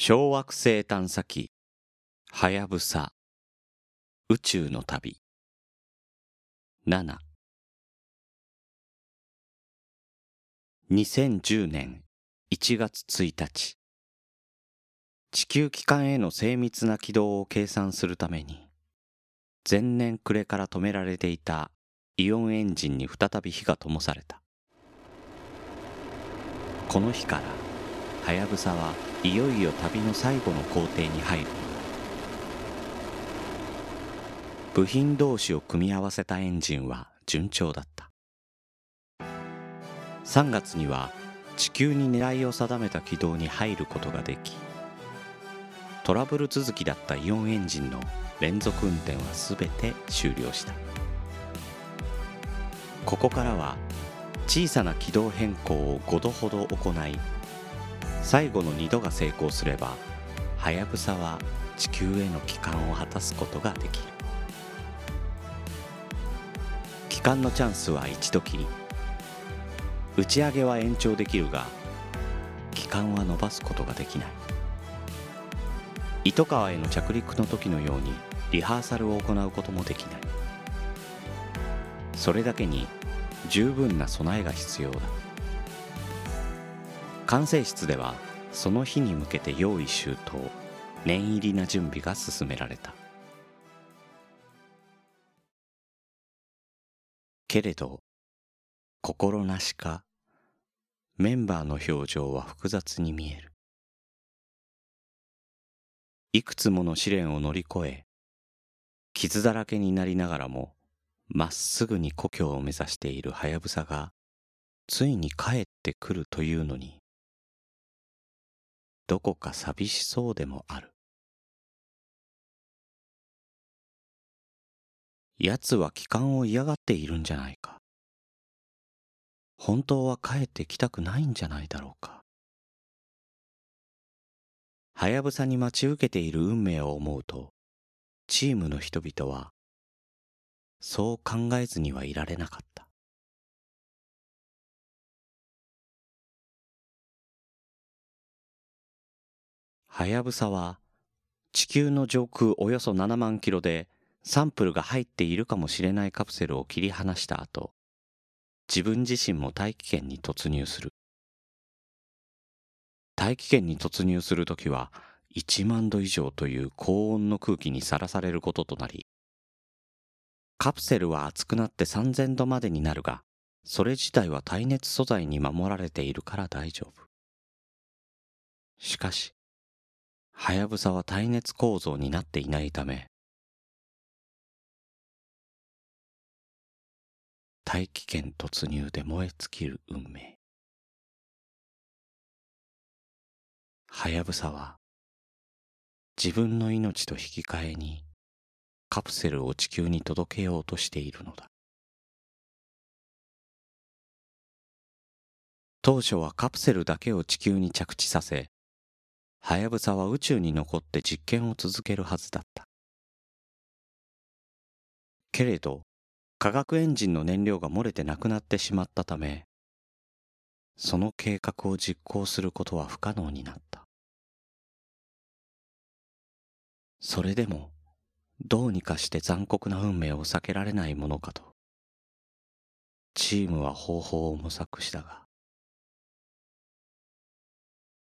小惑星探査機。はやぶさ宇宙の旅。7 2010年。1月1日。地球機関への精密な軌道を計算するために前年暮れから止められていたイオンエンジンに再び火が灯された。この日からはやぶさはいよいよ旅の最後の工程に入る。部品同士を組み合わせたエンジンは順調だった。3月には地球に狙いを定めた軌道に入ることができトラブル続きだったイオンエンジンの連続運転は全て終了した。ここからは小さな軌道変更を5度ほど行い最後の2度が成功すればはやぶさは地球への帰還を果たすことができる。帰還のチャンスは一度きり打ち上げは延長できるが帰還は伸ばすことができない。糸川への着陸の時のようにリハーサルを行うこともできない。それだけに十分な備えが必要だ。管制室ではその日に向けて用意周到念入りな準備が進められた。けれど心なしかメンバーの表情は複雑に見える。いくつもの試練を乗り越え傷だらけになりながらもまっすぐに故郷を目指しているハヤブサがついに帰ってくるというのにどこか寂しそうでもある。奴は帰還を嫌がっているんじゃないか。本当は帰ってきたくないんじゃないだろうか。はやぶさに待ち受けている運命を思うと、チームの人々は、そう考えずにはいられなかった。はやぶさは地球の上空およそ7万キロでサンプルが入っているかもしれないカプセルを切り離した後、自分自身も大気圏に突入する。大気圏に突入するときは1万度以上という高温の空気にさらされることとなり、カプセルは熱くなって3000度までになるが、それ自体は耐熱素材に守られているから大丈夫。しかし、はやぶさは耐熱構造になっていないため大気圏突入で燃え尽きる運命。はやぶさは自分の命と引き換えにカプセルを地球に届けようとしているのだ。当初はカプセルだけを地球に着地させはやぶさは宇宙に残って実験を続けるはずだった。けれど化学エンジンの燃料が漏れてなくなってしまったためその計画を実行することは不可能になった。それでもどうにかして残酷な運命を避けられないものかと。チームは方法を模索したが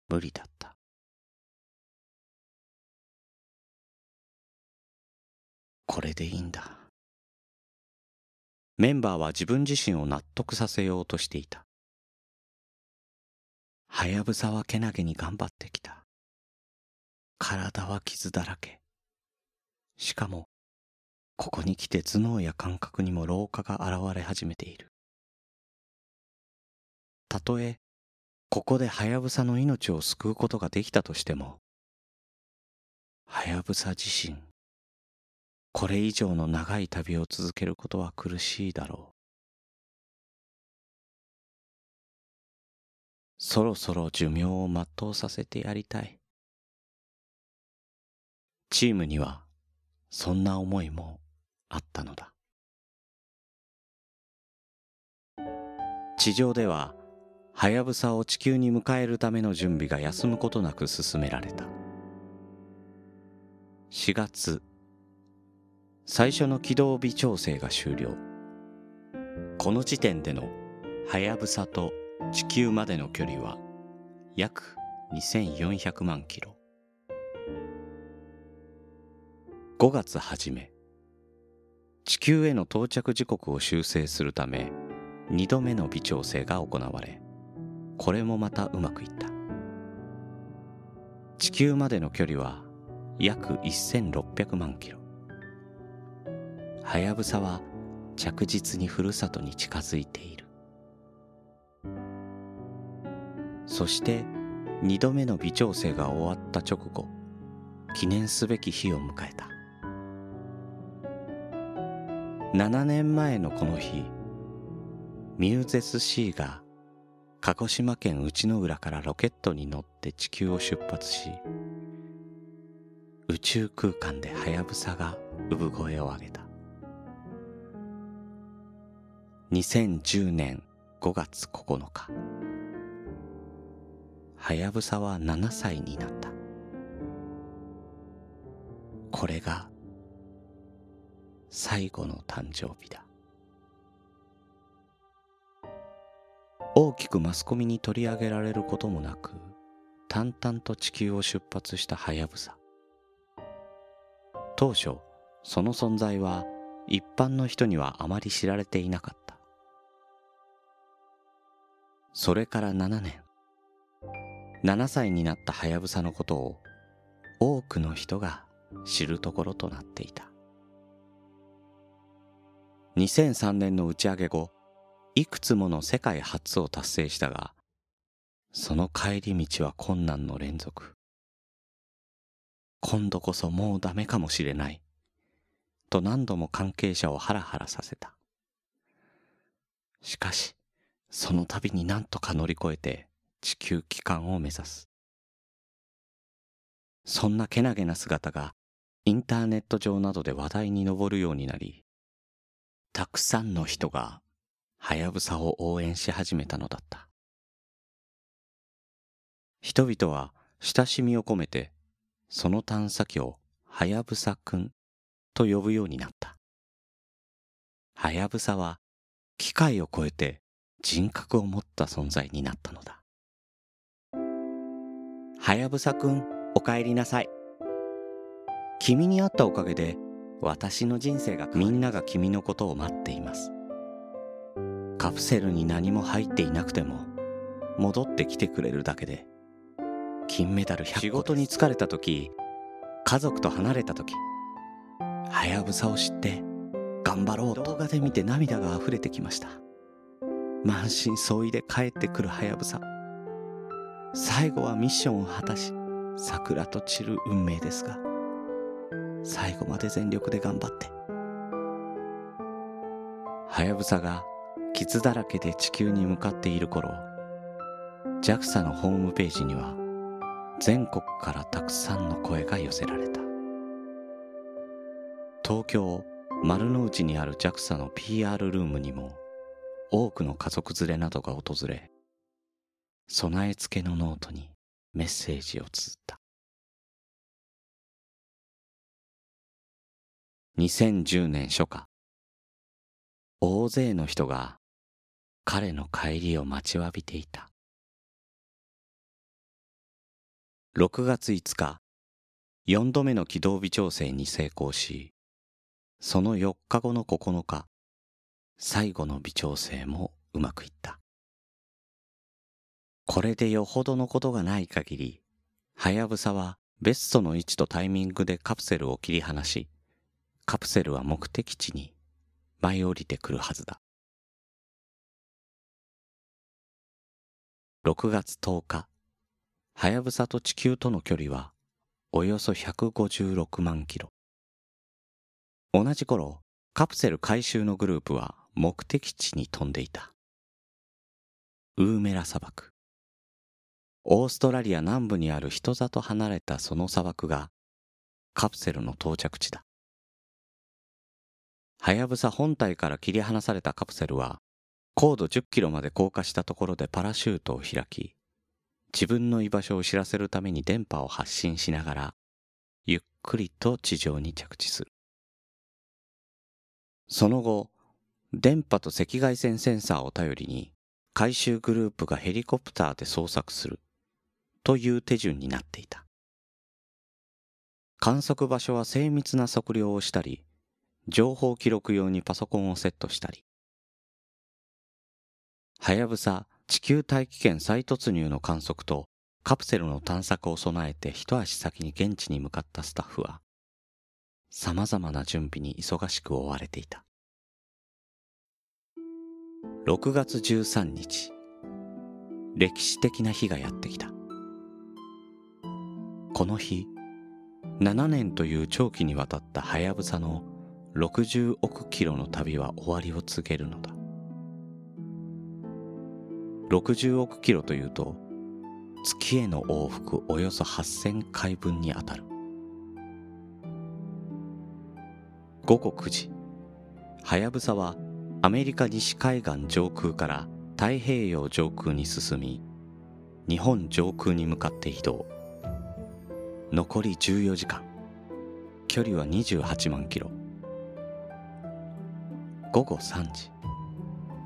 無理だった。これでいいんだ。メンバーは自分自身を納得させようとしていた。はやぶさはけなげに頑張ってきた。体は傷だらけ。しかも、ここに来て頭脳や感覚にも老化が現れ始めている。たとえ、ここではやぶさの命を救うことができたとしても、はやぶさ自身、これ以上の長い旅を続けることは苦しいだろう。そろそろ寿命を全うさせてやりたい。チームにはそんな思いもあったのだ。地上では、はやぶさを地球に迎えるための準備が休むことなく進められた。4月最初の軌道微調整が終了。この時点でのはやぶさと地球までの距離は約2400万キロ。5月初め地球への到着時刻を修正するため2度目の微調整が行われこれもまたうまくいった。地球までの距離は約1600万キロ。はやぶさは着実にふるさとに近づいている。そして2度目の微調整が終わった直後記念すべき日を迎えた。7年前のこの日ミューゼス C が鹿児島県内之浦からロケットに乗って地球を出発し宇宙空間でハヤブサが産声を上げた。2010年5月9日はやぶさは7歳になった。これが最後の誕生日だ。大きくマスコミに取り上げられることもなく淡々と地球を出発したはやぶさ。当初その存在は一般の人にはあまり知られていなかった。それから7年。7歳になったはやぶさのことを多くの人が知るところとなっていた。2003年の打ち上げ後いくつもの世界初を達成したがその帰り道は困難の連続。今度こそもうダメかもしれない。と何度も関係者をハラハラさせた。しかしその度に何とか乗り越えて地球帰還を目指す。そんなけなげな姿がインターネット上などで話題に上るようになりたくさんの人がはやぶさを応援し始めたのだった。人々は親しみを込めてその探査機をはやぶさくんと呼ぶようになった。はやぶさは機械を超えて人格を持った存在になったのだはやぶさくん、お帰りなさい。君に会ったおかげで、私の人生がみんなが君のことを待っています。カプセルに何も入っていなくても、戻ってきてくれるだけで、金メダル100個仕事に疲れた時、家族と離れた時、はやぶさを知って、頑張ろうと動画で見て涙が溢れてきました。満身創痍で帰ってくるはやぶさ。最後はミッションを果たし桜と散る運命ですが最後まで全力で頑張ってはやぶさが傷だらけで地球に向かっている頃 JAXA のホームページには全国からたくさんの声が寄せられた東京丸の内にある JAXA の PR ルームにも多くの家族連れなどが訪れ備え付けのノートにメッセージを綴った。2010年初夏、大勢の人が彼の帰りを待ちわびていた。6月5日、4度目の軌道微調整に成功し、その4日後の9日、最後の微調整もうまくいった。これでよほどのことがない限り、はやぶさはベストの位置とタイミングでカプセルを切り離し、カプセルは目的地に舞い降りてくるはずだ。6月10日、はやぶさと地球との距離はおよそ156万キロ。同じ頃、カプセル回収のグループは目的地に飛んでいた。ウーメラ砂漠。オーストラリア南部にある人里離れたその砂漠がカプセルの到着地だ。はやぶさ本体から切り離されたカプセルは高度10キロまで降下したところでパラシュートを開き自分の居場所を知らせるために電波を発信しながらゆっくりと地上に着地するその後電波と赤外線センサーを頼りに回収グループがヘリコプターで捜索するという手順になっていた。観測場所は精密な測量をしたり情報記録用にパソコンをセットしたり。はやぶさ地球大気圏再突入の観測とカプセルの探索を備えて一足先に現地に向かったスタッフは様々な準備に忙しく追われていた。6月13日。歴史的な日がやってきた。この日7年という長期にわたったはやぶさの60億キロの旅は終わりを告げるのだ。60億キロというと月への往復およそ8000回分にあたる。午後9時はやぶさはアメリカ西海岸上空から太平洋上空に進み日本上空に向かって移動。残り14時間。距離は28万キロ。午後3時。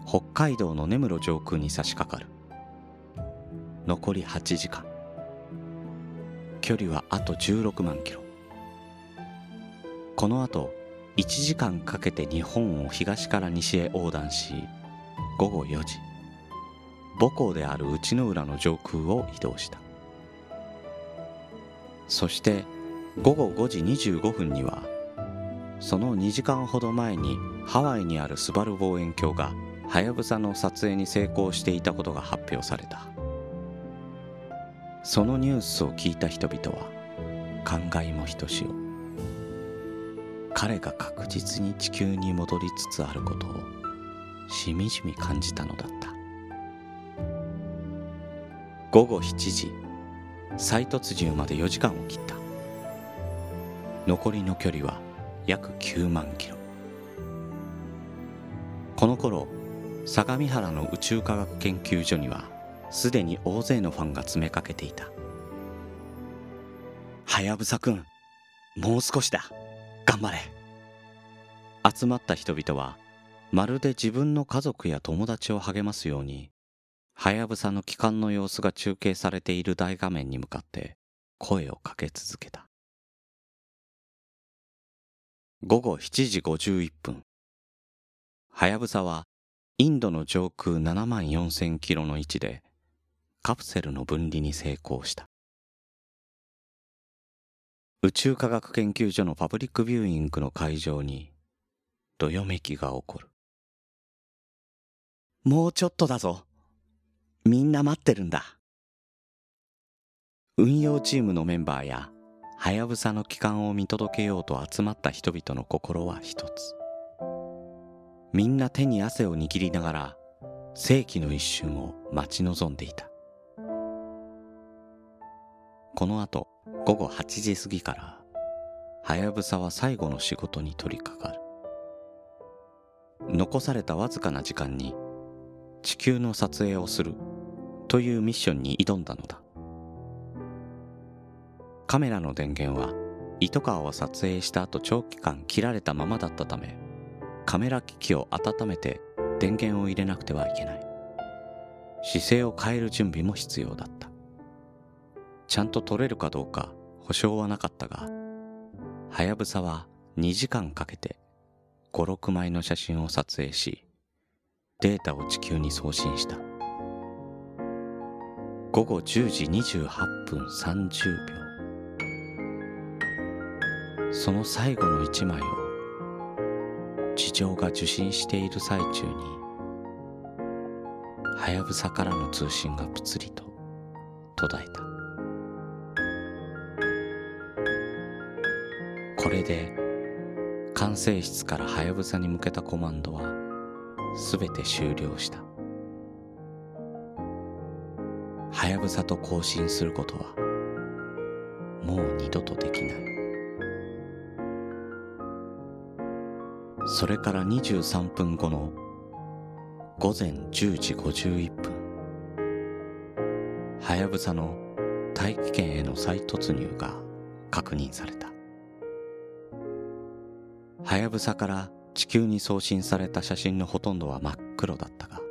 北海道の根室上空に差し掛かる。残り8時間。距離はあと16万キロ。この後1時間かけて日本を東から西へ横断し午後4時。母港である内之浦の上空を移動した。そして午後5時25分にはその2時間ほど前にハワイにあるスバル望遠鏡がはやぶさの撮影に成功していたことが発表された。そのニュースを聞いた人々は感慨もひとしお。彼が確実に地球に戻りつつあることをしみじみ感じたのだった。午後7時再突入まで4時間を切った。残りの距離は約9万キロ。この頃相模原の宇宙科学研究所にはすでに大勢のファンが詰めかけていた。はやぶさくんもう少しだ。頑張れ。集まった人々はまるで自分の家族や友達を励ますようにはやぶさの帰還の様子が中継されている大画面に向かって声をかけ続けた。午後7時51分。はやぶさはインドの上空7万4000キロの位置でカプセルの分離に成功した。宇宙科学研究所のパブリックビューイングの会場にどよめきが起こる。もうちょっとだぞ。みんな待ってるんだ。運用チームのメンバーやはやぶさの帰還を見届けようと集まった人々の心は一つ。みんな手に汗を握りながら世紀の一瞬を待ち望んでいた。この後午後8時過ぎからはやぶさは最後の仕事に取り掛かる。残されたわずかな時間に地球の撮影をするというミッションに挑んだのだ。カメラの電源は糸川を撮影した後長期間切られたままだったためカメラ機器を温めて電源を入れなくてはいけない。姿勢を変える準備も必要だった。ちゃんと撮れるかどうか保証はなかったがはやぶさは2時間かけて56枚の写真を撮影しデータを地球に送信した。午後10時28分30秒。その最後の1枚を地上が受信している最中にはやぶさからの通信がぷつりと途絶えた。これで管制室からはやぶさに向けたコマンドは全て終了した。はやぶさと交信することはもう二度とできない。それから23分後の午前10時51分はやぶさの大気圏への再突入が確認された。はやぶさから地球に送信された写真のほとんどは真っ黒だったが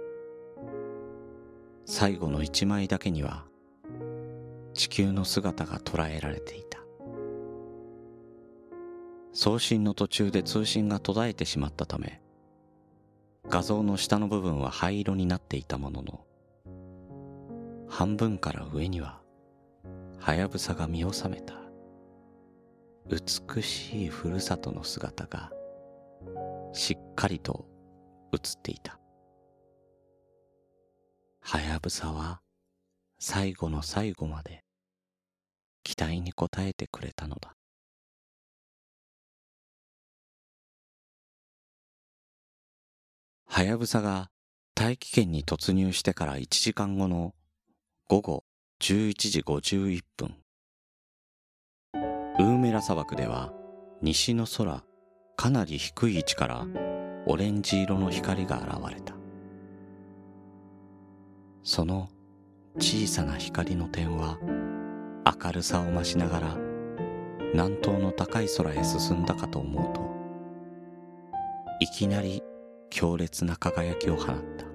最後の一枚だけには地球の姿が捉えられていた。送信の途中で通信が途絶えてしまったため画像の下の部分は灰色になっていたものの半分から上にははやぶさが見納めた美しいふるさとの姿がしっかりと映っていた。はやぶさは最後の最後まで期待に応えてくれたのだ。はやぶさが大気圏に突入してから1時間後の午後11時51分。ウーメラ砂漠では西の空かなり低い位置からオレンジ色の光が現れた。その小さな光の点は明るさを増しながら南東の高い空へ進んだかと思うといきなり強烈な輝きを放った。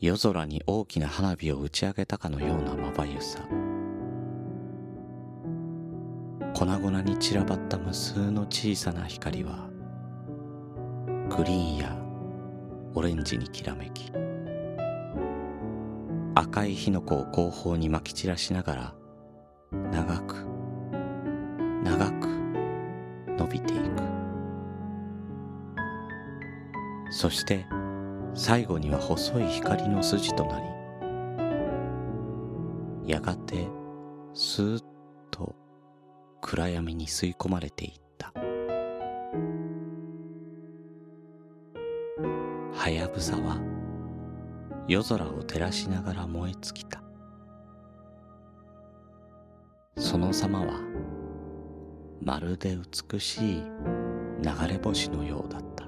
夜空に大きな花火を打ち上げたかのようなまばゆさ。粉々に散らばった無数の小さな光はグリーンやオレンジにきらめき赤い火の粉を後方にまき散らしながら長く長く伸びていく。そして最後には細い光の筋となりやがてスーッと暗闇に吸い込まれていった。はやぶさは夜空を照らしながら燃え尽きた。その様はまるで美しい流れ星のようだった。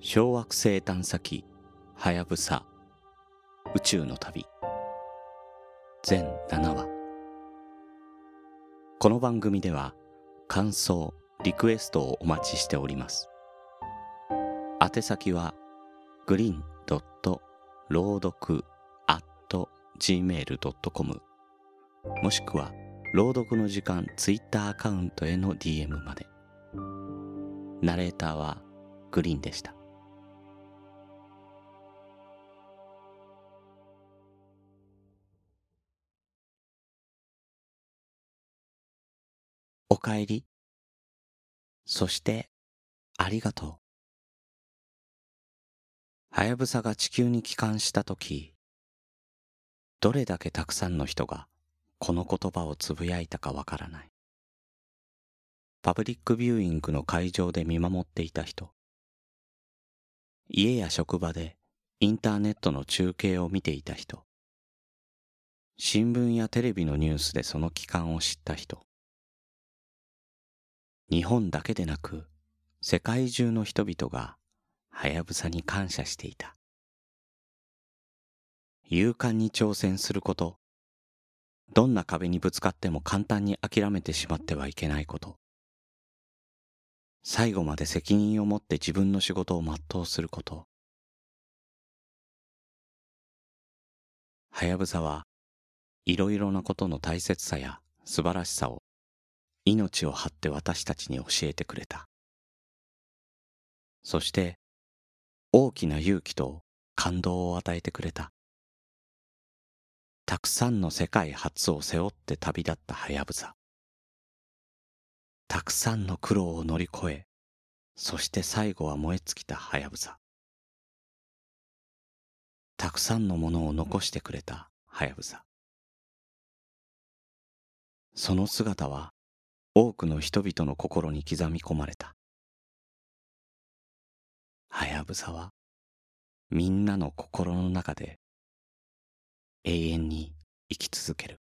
小惑星探査機はやぶさ宇宙の旅。全7話。この番組では感想リクエストをお待ちしております。宛先はグリーンドット朗読 at gmail.com もしくは朗読の時間ツイッターアカウントへの DM まで。ナレーターはグリーンでした。おかえり。そして、ありがとう。はやぶさが地球に帰還したとき、どれだけたくさんの人がこの言葉をつぶやいたかわからない。パブリックビューイングの会場で見守っていた人、家や職場でインターネットの中継を見ていた人、新聞やテレビのニュースでその帰還を知った人、日本だけでなく世界中の人々がはやぶさに感謝していた。勇敢に挑戦することどんな壁にぶつかっても簡単に諦めてしまってはいけないこと。最後まで責任を持って自分の仕事を全うすること。はやぶさはいろいろなことの大切さや素晴らしさを命を張って私たちに教えてくれた。そして大きな勇気と感動を与えてくれた。たくさんの世界初を背負って旅立ったハヤブサ。たくさんの苦労を乗り越え、そして最後は燃え尽きたハヤブサ。たくさんのものを残してくれたハヤブサ。その姿は多くの人々の心に刻み込まれた。はやぶさはみんなの心の中で永遠に生き続ける。